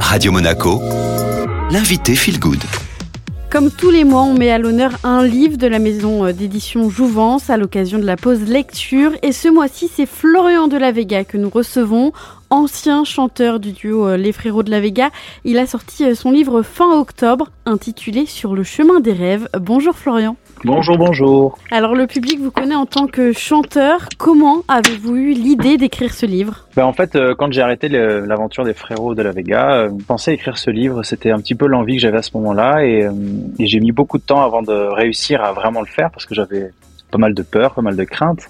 Radio Monaco, l'invité Feel Good. Comme tous les mois, on met à l'honneur un livre de la maison euh, d'édition Jouvence à l'occasion de la pause lecture. Et ce mois-ci, c'est Florian de la Vega que nous recevons, ancien chanteur du duo euh, Les Frérots de la Vega. Il a sorti euh, son livre fin octobre intitulé Sur le chemin des rêves. Bonjour Florian. Bonjour, bonjour. Alors le public vous connaît en tant que chanteur. Comment avez-vous eu l'idée d'écrire ce livre? Ben, En fait, euh, quand j'ai arrêté l'aventure des frérots de la Vega, penser à écrire ce livre, c'était un petit peu l'envie que j'avais à ce moment-là. Euh, et j'ai mis beaucoup de temps avant de réussir à vraiment le faire parce que j'avais pas mal de peur, pas mal de crainte.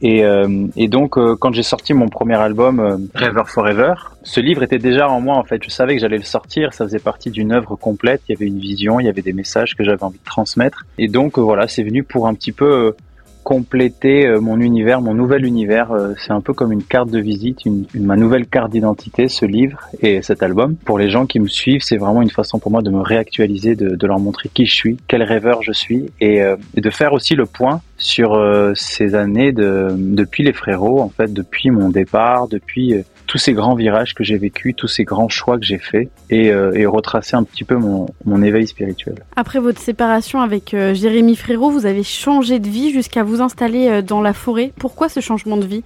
Et, euh, et donc, euh, quand j'ai sorti mon premier album, euh, Rêver Forever, ce livre était déjà en moi. En fait, je savais que j'allais le sortir. Ça faisait partie d'une œuvre complète. Il y avait une vision, il y avait des messages que j'avais envie de transmettre. Et donc, voilà, c'est venu pour un petit peu compléter euh, mon univers, mon nouvel univers. Euh, c'est un peu comme une carte de visite, une, ma nouvelle carte d'identité, ce livre et cet album. Pour les gens qui me suivent, c'est vraiment une façon pour moi de me réactualiser, de, de leur montrer qui je suis, quel rêveur je suis et, euh, et de faire aussi le point sur ces années de, depuis les frérots, en fait, depuis mon départ, depuis tous ces grands virages que j'ai vécus, tous ces grands choix que j'ai faits et, euh, et, retracer un petit peu mon, mon, éveil spirituel. Après votre séparation avec euh, Jérémy Frérot, vous avez changé de vie jusqu'à vous installer euh, dans la forêt. Pourquoi ce changement de vie?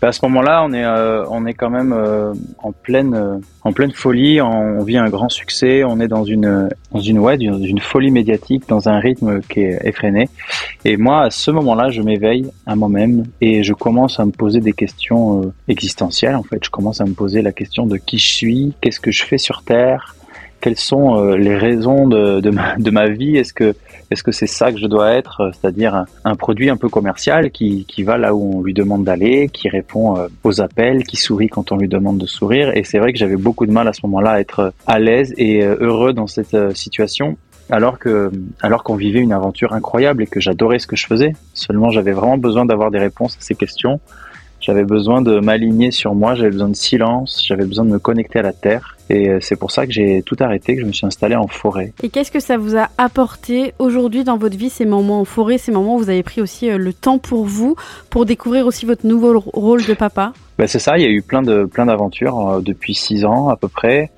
Bah, à ce moment-là, on est euh, on est quand même euh, en pleine euh, en pleine folie. On vit un grand succès. On est dans une dans une ouais dans une folie médiatique, dans un rythme qui est effréné. Et moi, à ce moment-là, je m'éveille à moi-même et je commence à me poser des questions existentielles. En fait, je commence à me poser la question de qui je suis, qu'est-ce que je fais sur Terre, quelles sont euh, les raisons de, de, ma, de ma vie Est-ce que est-ce que c'est ça que je dois être, euh, c'est-à-dire un, produit un peu commercial qui, qui va là où on lui demande d'aller, qui répond euh, aux appels, qui sourit quand on lui demande de sourire? Et c'est vrai que j'avais beaucoup de mal à ce moment-là à être à l'aise et heureux dans cette situation alors que alors qu'on vivait une aventure incroyable et que j'adorais ce que je faisais. Seulement j'avais vraiment besoin d'avoir des réponses à ces questions. J'avais besoin de m'aligner sur moi, j'avais besoin de silence, j'avais besoin de me connecter à la terre. Et euh, c'est pour ça que j'ai tout arrêté, que je me suis installé en forêt. Et qu'est-ce que ça vous a apporté aujourd'hui dans votre vie, ces moments en forêt, ces moments où vous avez pris aussi euh, le temps pour vous, pour découvrir aussi votre nouveau rôle de papa? Ben C'est ça, il y a eu plein de plein d'aventures euh, depuis six ans à peu près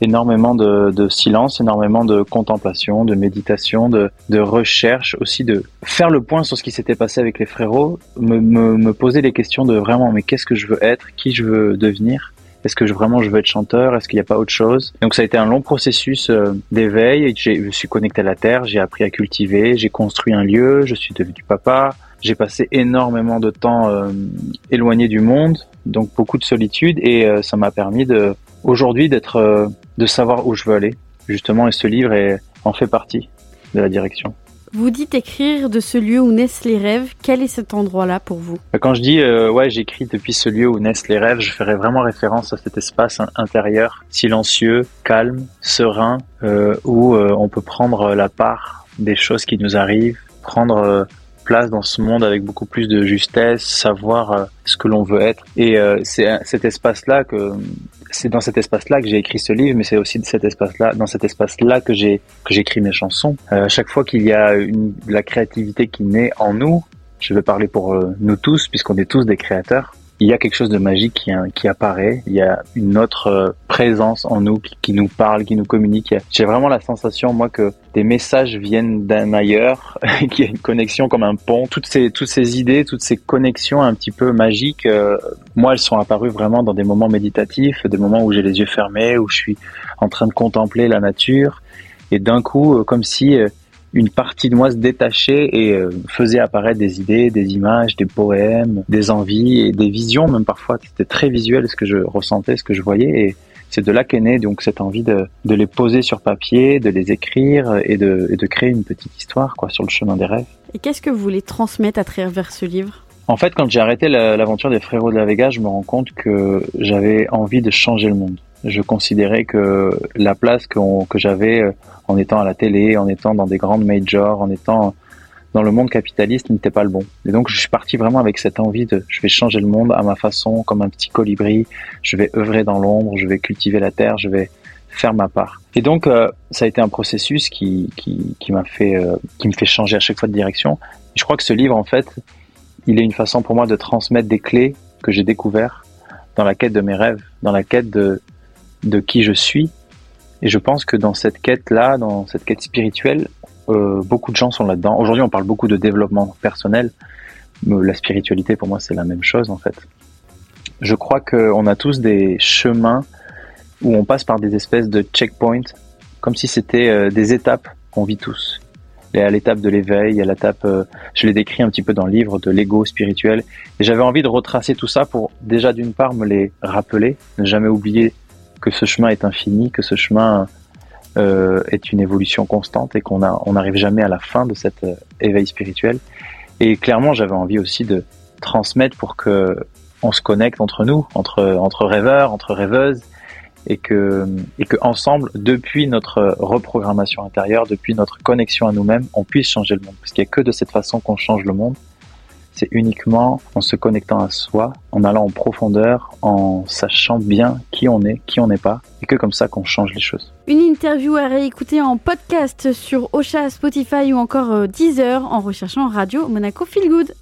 énormément de, de, silence, énormément de contemplation, de méditation, de, de, recherche, aussi de faire le point sur ce qui s'était passé avec les frérots, me, me, me poser les questions de vraiment mais qu'est-ce que je veux être, qui je veux devenir? Est-ce que je, vraiment je veux être chanteur? Est-ce qu'il n'y a pas autre chose? Donc ça a été un long processus euh, d'éveil. Je suis connecté à la terre, j'ai appris à cultiver, j'ai construit un lieu, je suis devenu papa. J'ai passé énormément de temps euh, éloigné du monde, donc beaucoup de solitude, et euh, ça m'a permis de aujourd'hui d'être, de savoir où je veux aller justement. Et ce livre est, en fait partie de la direction. Vous dites écrire de ce lieu où naissent les rêves. Quel est cet endroit-là pour vous? Quand je dis euh, ouais, j'écris depuis ce lieu où naissent les rêves, je ferai vraiment référence à cet espace intérieur, silencieux, calme, serein, euh, où euh, on peut prendre la part des choses qui nous arrivent, prendre place dans ce monde avec beaucoup plus de justesse, savoir ce que l'on veut être. Et c'est cet espace-là que c'est dans cet espace-là que j'ai écrit ce livre, mais c'est aussi de cet espace-là, dans cet espace-là que j'ai que j'écris mes chansons. Euh, chaque fois qu'il y a une, la créativité qui naît en nous, je vais parler pour euh, nous tous, puisqu'on est tous des créateurs il y a quelque chose de magique qui, qui apparaît, il y a une autre euh, présence en nous qui, nous parle, qui nous communique. J'ai vraiment la sensation, moi, que des messages viennent d'un ailleurs, qu'il y a une connexion comme un pont. Toutes ces, toutes ces idées, toutes ces connexions un petit peu magiques, euh, moi, elles sont apparues vraiment dans des moments méditatifs, des moments où j'ai les yeux fermés, où je suis en train de contempler la nature. Et d'un coup, euh, comme si une partie de moi se détachait et euh, faisait apparaître des idées, des images, des poèmes, des envies et des visions même parfois. C'était très visuel ce que je ressentais, ce que je voyais c'est de là qu'est née donc cette envie de, de, les poser sur papier, de les écrire et de, et de créer une petite histoire quoi sur le chemin des rêves. Et qu'est-ce que vous voulez transmettre à travers ce livre? En fait, quand j'ai arrêté l'aventure des frérots de la Vega, je me rends compte que j'avais envie de changer le monde je considérais que la place que, que j'avais euh, en étant à la télé, en étant dans des grandes majors, en étant dans le monde capitaliste n'était pas le bon. Et donc je suis parti vraiment avec cette envie de je vais changer le monde à ma façon, comme un petit colibri, je vais œuvrer dans l'ombre, je vais cultiver la terre, je vais faire ma part. Et donc euh, ça a été un processus qui, qui, qui m'a fait euh, qui me fait changer à chaque fois de direction. je crois que ce livre en fait, il est une façon pour moi de transmettre des clés que j'ai découvertes dans la quête de mes rêves, dans la quête de de qui je suis. Et je pense que dans cette quête-là, dans cette quête spirituelle, euh, beaucoup de gens sont là-dedans. Aujourd'hui, on parle beaucoup de développement personnel. Mais la spiritualité, pour moi, c'est la même chose, en fait. Je crois qu'on a tous des chemins où on passe par des espèces de checkpoints, comme si c'était euh, des étapes qu'on vit tous. Et à l'étape de l'éveil, à l'étape, euh, je l'ai décrit un petit peu dans le livre de l'ego spirituel. Et j'avais envie de retracer tout ça pour déjà d'une part me les rappeler, ne jamais oublier que ce chemin est infini, que ce chemin euh, est une évolution constante et qu'on on n'arrive jamais à la fin de cet euh, éveil spirituel. Et clairement, j'avais envie aussi de transmettre pour que on se connecte entre nous, entre entre rêveurs, entre rêveuses, et que, et que ensemble, depuis notre reprogrammation intérieure, depuis notre connexion à nous-mêmes, on puisse changer le monde. Parce qu'il n'y a que de cette façon qu'on change le monde. C'est uniquement en se connectant à soi, en allant en profondeur, en sachant bien qui on est, qui on n'est pas, et que comme ça qu'on change les choses. Une interview à réécouter en podcast sur Ocha, Spotify ou encore euh, Deezer en recherchant Radio Monaco Feel Good.